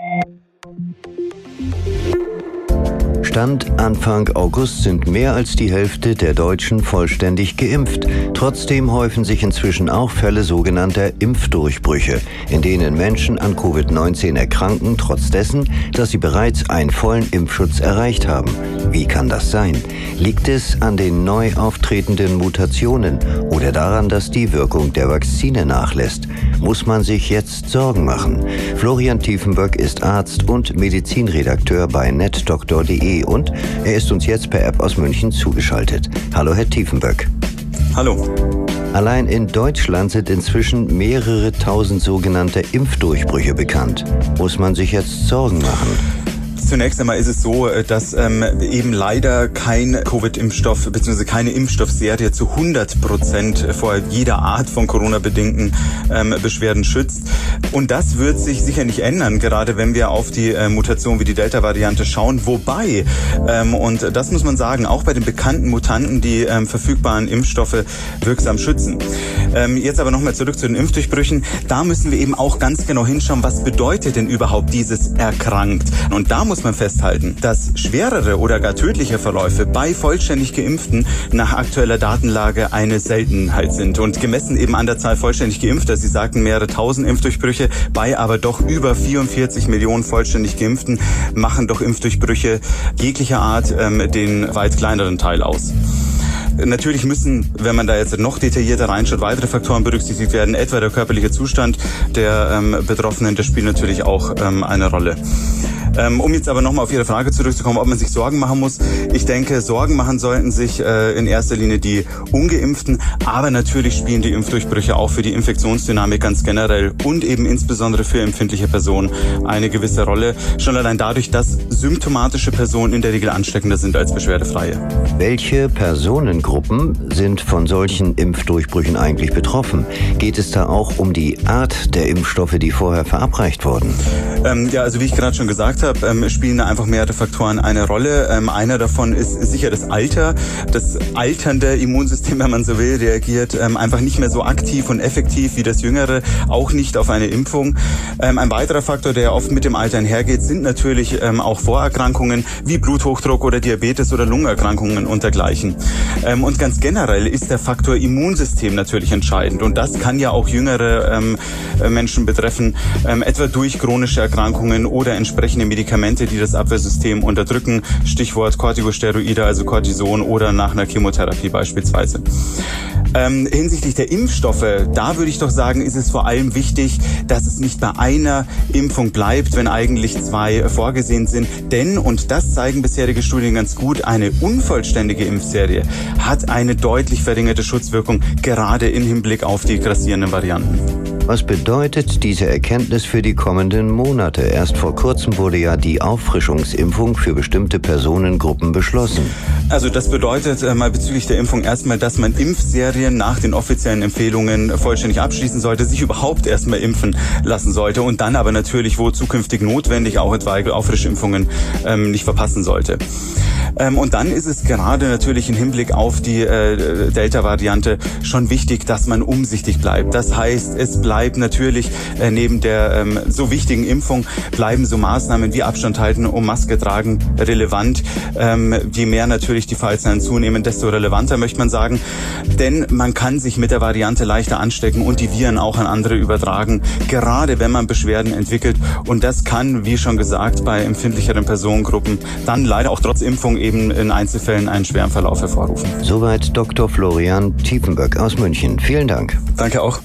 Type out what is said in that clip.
thank you Stand Anfang August sind mehr als die Hälfte der Deutschen vollständig geimpft. Trotzdem häufen sich inzwischen auch Fälle sogenannter Impfdurchbrüche, in denen Menschen an Covid-19 erkranken, trotz dessen, dass sie bereits einen vollen Impfschutz erreicht haben. Wie kann das sein? Liegt es an den neu auftretenden Mutationen oder daran, dass die Wirkung der Vakzine nachlässt? Muss man sich jetzt Sorgen machen? Florian Tiefenböck ist Arzt und Medizinredakteur bei netdoktor.de und er ist uns jetzt per App aus München zugeschaltet. Hallo, Herr Tiefenböck. Hallo. Allein in Deutschland sind inzwischen mehrere tausend sogenannte Impfdurchbrüche bekannt. Muss man sich jetzt Sorgen machen? Zunächst einmal ist es so, äh, dass ähm, eben leider kein Covid-Impfstoff bzw. keine Impfstoffserie zu 100 Prozent vor jeder Art von Corona-bedingten ähm, Beschwerden schützt. Und das wird sich sicher nicht ändern, gerade wenn wir auf die äh, Mutation wie die Delta-Variante schauen. Wobei, ähm, und das muss man sagen, auch bei den bekannten Mutanten die ähm, verfügbaren Impfstoffe wirksam schützen. Ähm, jetzt aber nochmal zurück zu den Impfdurchbrüchen. Da müssen wir eben auch ganz genau hinschauen, was bedeutet denn überhaupt dieses erkrankt. Und da muss man festhalten, dass schwerere oder gar tödliche Verläufe bei vollständig Geimpften nach aktueller Datenlage eine Seltenheit sind. Und gemessen eben an der Zahl vollständig Geimpfter, Sie sagten mehrere tausend Impfdurchbrüche, bei aber doch über 44 Millionen vollständig Geimpften machen doch Impfdurchbrüche jeglicher Art ähm, den weit kleineren Teil aus. Natürlich müssen, wenn man da jetzt noch detaillierter reinschaut, weitere Faktoren berücksichtigt werden, etwa der körperliche Zustand der ähm, Betroffenen, das spielt natürlich auch ähm, eine Rolle. Ähm, um jetzt aber nochmal auf Ihre Frage zurückzukommen, ob man sich Sorgen machen muss. Ich denke, Sorgen machen sollten sich äh, in erster Linie die Ungeimpften, aber natürlich spielen die Impfdurchbrüche auch für die Infektionsdynamik ganz generell und eben insbesondere für empfindliche Personen eine gewisse Rolle. Schon allein dadurch, dass symptomatische Personen in der Regel ansteckender sind als beschwerdefreie. Welche Personengruppen sind von solchen Impfdurchbrüchen eigentlich betroffen? Geht es da auch um die Art der Impfstoffe, die vorher verabreicht wurden? Ähm, ja, also wie ich gerade schon gesagt gesagt habe, ähm, spielen da einfach mehrere Faktoren eine Rolle. Ähm, einer davon ist sicher das Alter. Das alternde Immunsystem, wenn man so will, reagiert ähm, einfach nicht mehr so aktiv und effektiv wie das jüngere, auch nicht auf eine Impfung. Ähm, ein weiterer Faktor, der oft mit dem Alter einhergeht, sind natürlich ähm, auch Vorerkrankungen wie Bluthochdruck oder Diabetes oder Lungenerkrankungen und dergleichen. Ähm, und ganz generell ist der Faktor Immunsystem natürlich entscheidend. Und das kann ja auch jüngere Menschen betreffen, etwa durch chronische Erkrankungen oder entsprechende Medikamente, die das Abwehrsystem unterdrücken. Stichwort Corticosteroide, also Cortison oder nach einer Chemotherapie beispielsweise. Ähm, hinsichtlich der Impfstoffe, da würde ich doch sagen, ist es vor allem wichtig, dass es nicht bei einer Impfung bleibt, wenn eigentlich zwei vorgesehen sind. Denn, und das zeigen bisherige Studien ganz gut, eine unvollständige Impfserie hat eine deutlich verringerte Schutzwirkung, gerade im Hinblick auf die grassierenden Varianten. Was bedeutet diese Erkenntnis für die kommenden Monate? Erst vor kurzem wurde ja die Auffrischungsimpfung für bestimmte Personengruppen beschlossen. Also das bedeutet äh, mal bezüglich der Impfung erstmal, dass man Impfserien nach den offiziellen Empfehlungen vollständig abschließen sollte, sich überhaupt erstmal impfen lassen sollte und dann aber natürlich, wo zukünftig notwendig, auch etwaige Auffrischimpfungen ähm, nicht verpassen sollte. Ähm, und dann ist es gerade natürlich im Hinblick auf die äh, Delta-Variante schon wichtig, dass man umsichtig bleibt. Das heißt, es bleibt natürlich äh, neben der ähm, so wichtigen Impfung bleiben so Maßnahmen wie Abstand halten und Maske tragen relevant. Ähm, je mehr natürlich die Fallzahlen zunehmen, desto relevanter möchte man sagen. Denn man kann sich mit der Variante leichter anstecken und die Viren auch an andere übertragen, gerade wenn man Beschwerden entwickelt. Und das kann, wie schon gesagt, bei empfindlicheren Personengruppen dann leider auch trotz Impfung eben in Einzelfällen einen schweren Verlauf hervorrufen. Soweit Dr. Florian Tiefenböck aus München. Vielen Dank. Danke auch.